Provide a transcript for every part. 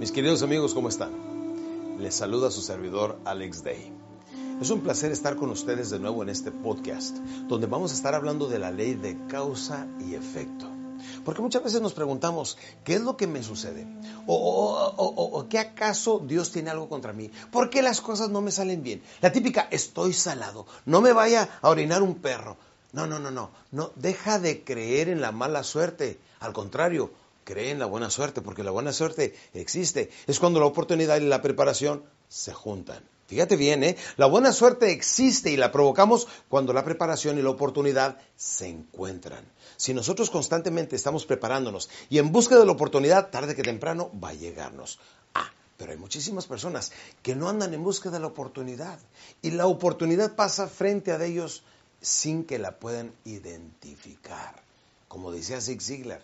Mis queridos amigos, ¿cómo están? Les saluda su servidor Alex Day. Es un placer estar con ustedes de nuevo en este podcast, donde vamos a estar hablando de la ley de causa y efecto. Porque muchas veces nos preguntamos, ¿qué es lo que me sucede? ¿O, qué acaso Dios tiene algo contra mí? ¿Por qué las cosas no me salen bien? La típica, estoy salado, no me vaya a orinar un perro. No, no, no, no, no, deja de creer en la mala suerte. Al contrario, cree en la buena suerte, porque la buena suerte existe. Es cuando la oportunidad y la preparación se juntan. Fíjate bien, ¿eh? La buena suerte existe y la provocamos cuando la preparación y la oportunidad se encuentran. Si nosotros constantemente estamos preparándonos y en busca de la oportunidad, tarde que temprano va a llegarnos. Ah, pero hay muchísimas personas que no andan en busca de la oportunidad y la oportunidad pasa frente a ellos sin que la puedan identificar. Como decía Zig Ziglar,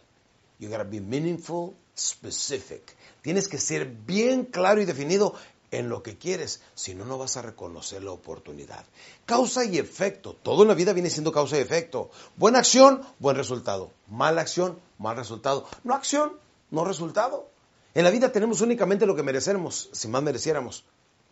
You gotta be meaningful, specific. Tienes que ser bien claro y definido en lo que quieres, si no, no vas a reconocer la oportunidad. Causa y efecto. Todo en la vida viene siendo causa y efecto. Buena acción, buen resultado. Mala acción, mal resultado. No acción, no resultado. En la vida tenemos únicamente lo que merecemos, si más mereciéramos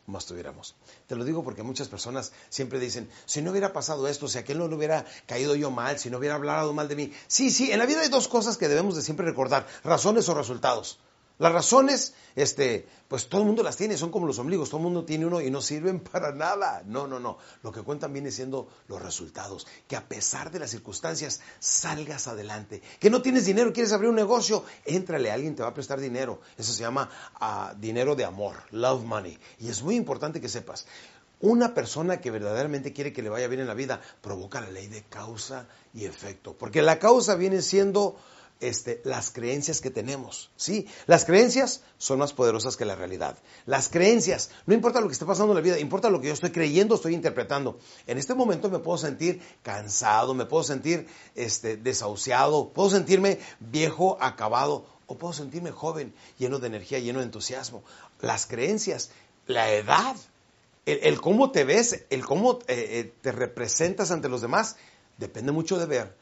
más tuviéramos. Te lo digo porque muchas personas siempre dicen, si no hubiera pasado esto, si aquel no le hubiera caído yo mal, si no hubiera hablado mal de mí. Sí, sí, en la vida hay dos cosas que debemos de siempre recordar, razones o resultados. Las razones, este, pues todo el mundo las tiene, son como los ombligos, todo el mundo tiene uno y no sirven para nada. No, no, no. Lo que cuentan viene siendo los resultados. Que a pesar de las circunstancias salgas adelante. Que no tienes dinero, quieres abrir un negocio, éntrale, alguien te va a prestar dinero. Eso se llama uh, dinero de amor, love money. Y es muy importante que sepas. Una persona que verdaderamente quiere que le vaya bien en la vida provoca la ley de causa y efecto. Porque la causa viene siendo este, las creencias que tenemos. Sí, las creencias son más poderosas que la realidad. Las creencias, no importa lo que esté pasando en la vida, importa lo que yo estoy creyendo, estoy interpretando. En este momento me puedo sentir cansado, me puedo sentir este, desahuciado, puedo sentirme viejo, acabado, o puedo sentirme joven, lleno de energía, lleno de entusiasmo. Las creencias, la edad, el, cómo te ves, el cómo eh, eh, te representas ante los demás, depende mucho de ver,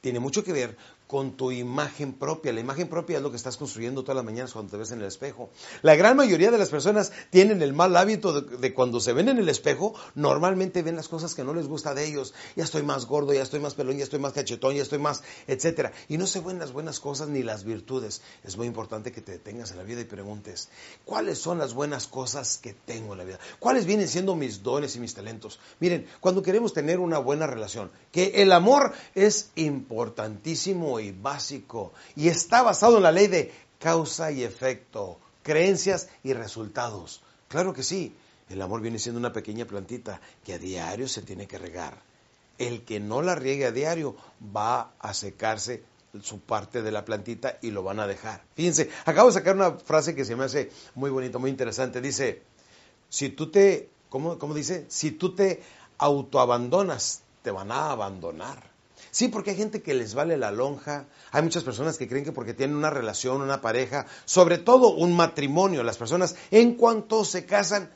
tiene mucho que ver con tu imagen propia. La imagen propia es lo que estás construyendo todas las mañanas cuando te ves en el espejo. La gran mayoría de las personas tienen el mal hábito de, cuando se ven en el espejo, normalmente ven las cosas que no les gusta de ellos. Ya estoy más gordo, ya estoy más pelón, ya estoy más cachetón, ya estoy más, etcétera. Y no se ven las buenas cosas ni las virtudes. Es muy importante que te detengas en la vida y preguntes, ¿cuáles son las buenas cosas que tengo en la vida? ¿Cuáles vienen siendo mis dones y mis talentos? Miren, cuando queremos tener una buena relación, que el amor es importantísimo y básico y está basado en la ley de causa y efecto, creencias y resultados. Claro que sí, el amor viene siendo una pequeña plantita que a diario se tiene que regar. El que no la riegue a diario va a secarse su parte de la plantita y lo van a dejar. Fíjense, acabo de sacar una frase que se me hace muy bonita, muy interesante. Dice, si tú te, ¿cómo, cómo dice? Si tú te autoabandonas, te van a abandonar. Sí, porque hay gente que les vale la lonja. Hay muchas personas que creen que porque tienen una relación, una pareja, sobre todo un matrimonio, las personas en cuanto se casan,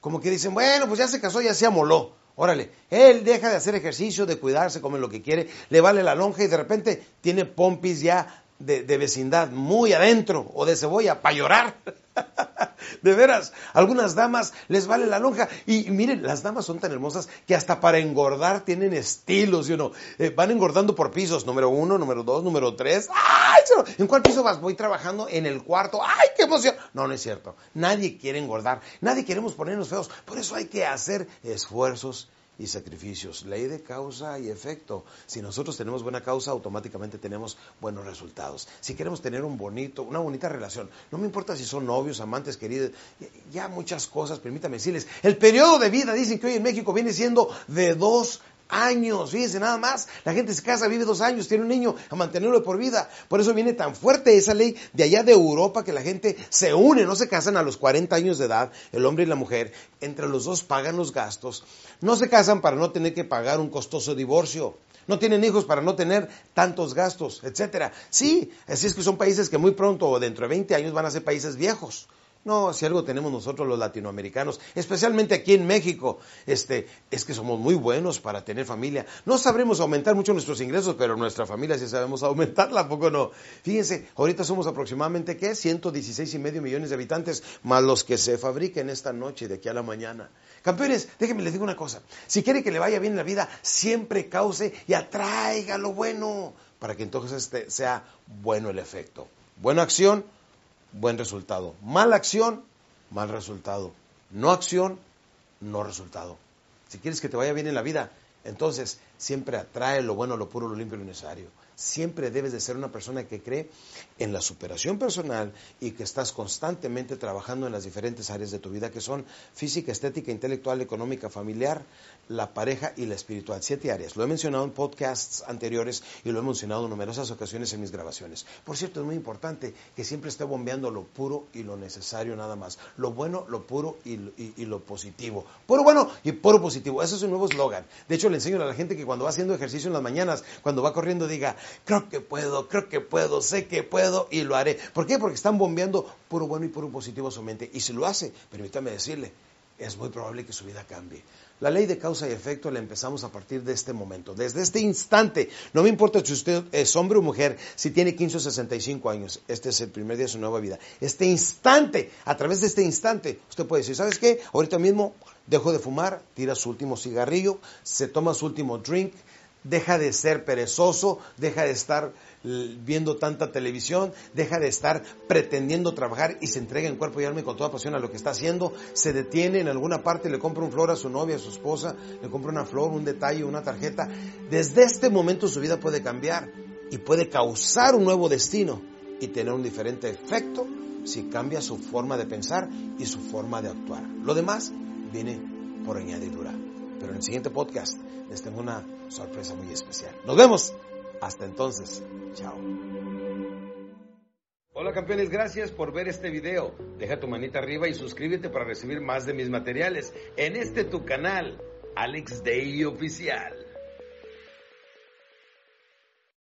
como que dicen, bueno, pues ya se casó, ya se amoló. Órale, él deja de hacer ejercicio, de cuidarse, come lo que quiere, le vale la lonja y de repente tiene pompis ya de, vecindad muy adentro o de cebolla para llorar. de veras, algunas damas les vale la lonja. Y, miren, las damas son tan hermosas que hasta para engordar tienen estilos, ¿sí eh, van engordando por pisos, número uno, número dos, número tres. ¡Ay! ¿En cuál piso vas? Voy trabajando en el cuarto. ¡Ay, qué emoción! No, no es cierto. Nadie quiere engordar, nadie queremos ponernos feos. Por eso hay que hacer esfuerzos y sacrificios. Ley de causa y efecto. Si nosotros tenemos buena causa, automáticamente tenemos buenos resultados. Si queremos tener un bonito, una bonita relación, no me importa si son novios, amantes, queridos, ya muchas cosas, permítame decirles. El periodo de vida, dicen que hoy en México viene siendo de dos años, fíjense nada más, la gente se casa, vive dos años, tiene un niño a mantenerlo por vida. Por eso viene tan fuerte esa ley de allá de Europa que la gente se une, no se casan a los 40 años de edad, el hombre y la mujer, entre los dos pagan los gastos, no se casan para no tener que pagar un costoso divorcio. No tienen hijos para no tener tantos gastos, etcétera. Sí, así es que son países que muy pronto o dentro de 20 años van a ser países viejos. No, si algo tenemos nosotros los latinoamericanos, especialmente aquí en México, este, es que somos muy buenos para tener familia. No sabremos aumentar mucho nuestros ingresos, pero nuestra familia sí sabemos aumentarla, poco no? Fíjense, ahorita somos aproximadamente, ¿qué? 116 y medio millones de habitantes, más los que se fabriquen esta noche de aquí a la mañana. Campeones, déjenme les digo una cosa. Si quiere que le vaya bien en la vida, siempre cause y atraiga lo bueno, para que entonces este sea bueno el efecto. Buena acción, buen resultado. Mala acción, mal resultado. No acción, no resultado. Si quieres que te vaya bien en la vida, entonces siempre atrae lo bueno, lo puro, lo limpio y lo necesario. Siempre debes de ser una persona que cree en la superación personal y que estás constantemente trabajando en las diferentes áreas de tu vida que son física, estética, intelectual, económica, familiar, la pareja y la espiritual. Siete áreas. Lo he mencionado en podcasts anteriores y lo he mencionado en numerosas ocasiones en mis grabaciones. Por cierto, es muy importante que siempre esté bombeando lo puro y lo necesario nada más. Lo bueno, lo puro y, lo positivo. Puro bueno y puro positivo. Ese es un nuevo eslogan. De hecho, le enseño a la gente que cuando va haciendo ejercicio en las mañanas, cuando va corriendo, diga, creo que puedo, creo que puedo, sé que puedo y lo haré. ¿Por qué? Porque están bombeando puro bueno y puro positivo a su mente. Y si lo hace, permítame decirle, es muy probable que su vida cambie. La ley de causa y efecto la empezamos a partir de este momento, desde este instante. No me importa si usted es hombre o mujer, si tiene 15 o 65 años, este es el primer día de su nueva vida. Este instante, a través de este instante, usted puede decir, ¿sabes qué? Ahorita mismo dejo de fumar, tira su último cigarrillo, se toma su último drink, deja de ser perezoso, deja de estar viendo tanta televisión, deja de estar pretendiendo trabajar y se entrega en cuerpo y alma y con toda pasión a lo que está haciendo, se detiene en alguna parte, le compra un flor a su novia, a su esposa, le compra una flor, un detalle, una tarjeta. Desde este momento su vida puede cambiar y puede causar un nuevo destino y tener un diferente efecto si cambia su forma de pensar y su forma de actuar. Lo demás viene por añadidura. Pero en el siguiente podcast les tengo una sorpresa muy especial. Nos vemos. Hasta entonces. Chao. Hola campeones, gracias por ver este video. Deja tu manita arriba y suscríbete para recibir más de mis materiales en este tu canal, Alex Day Oficial.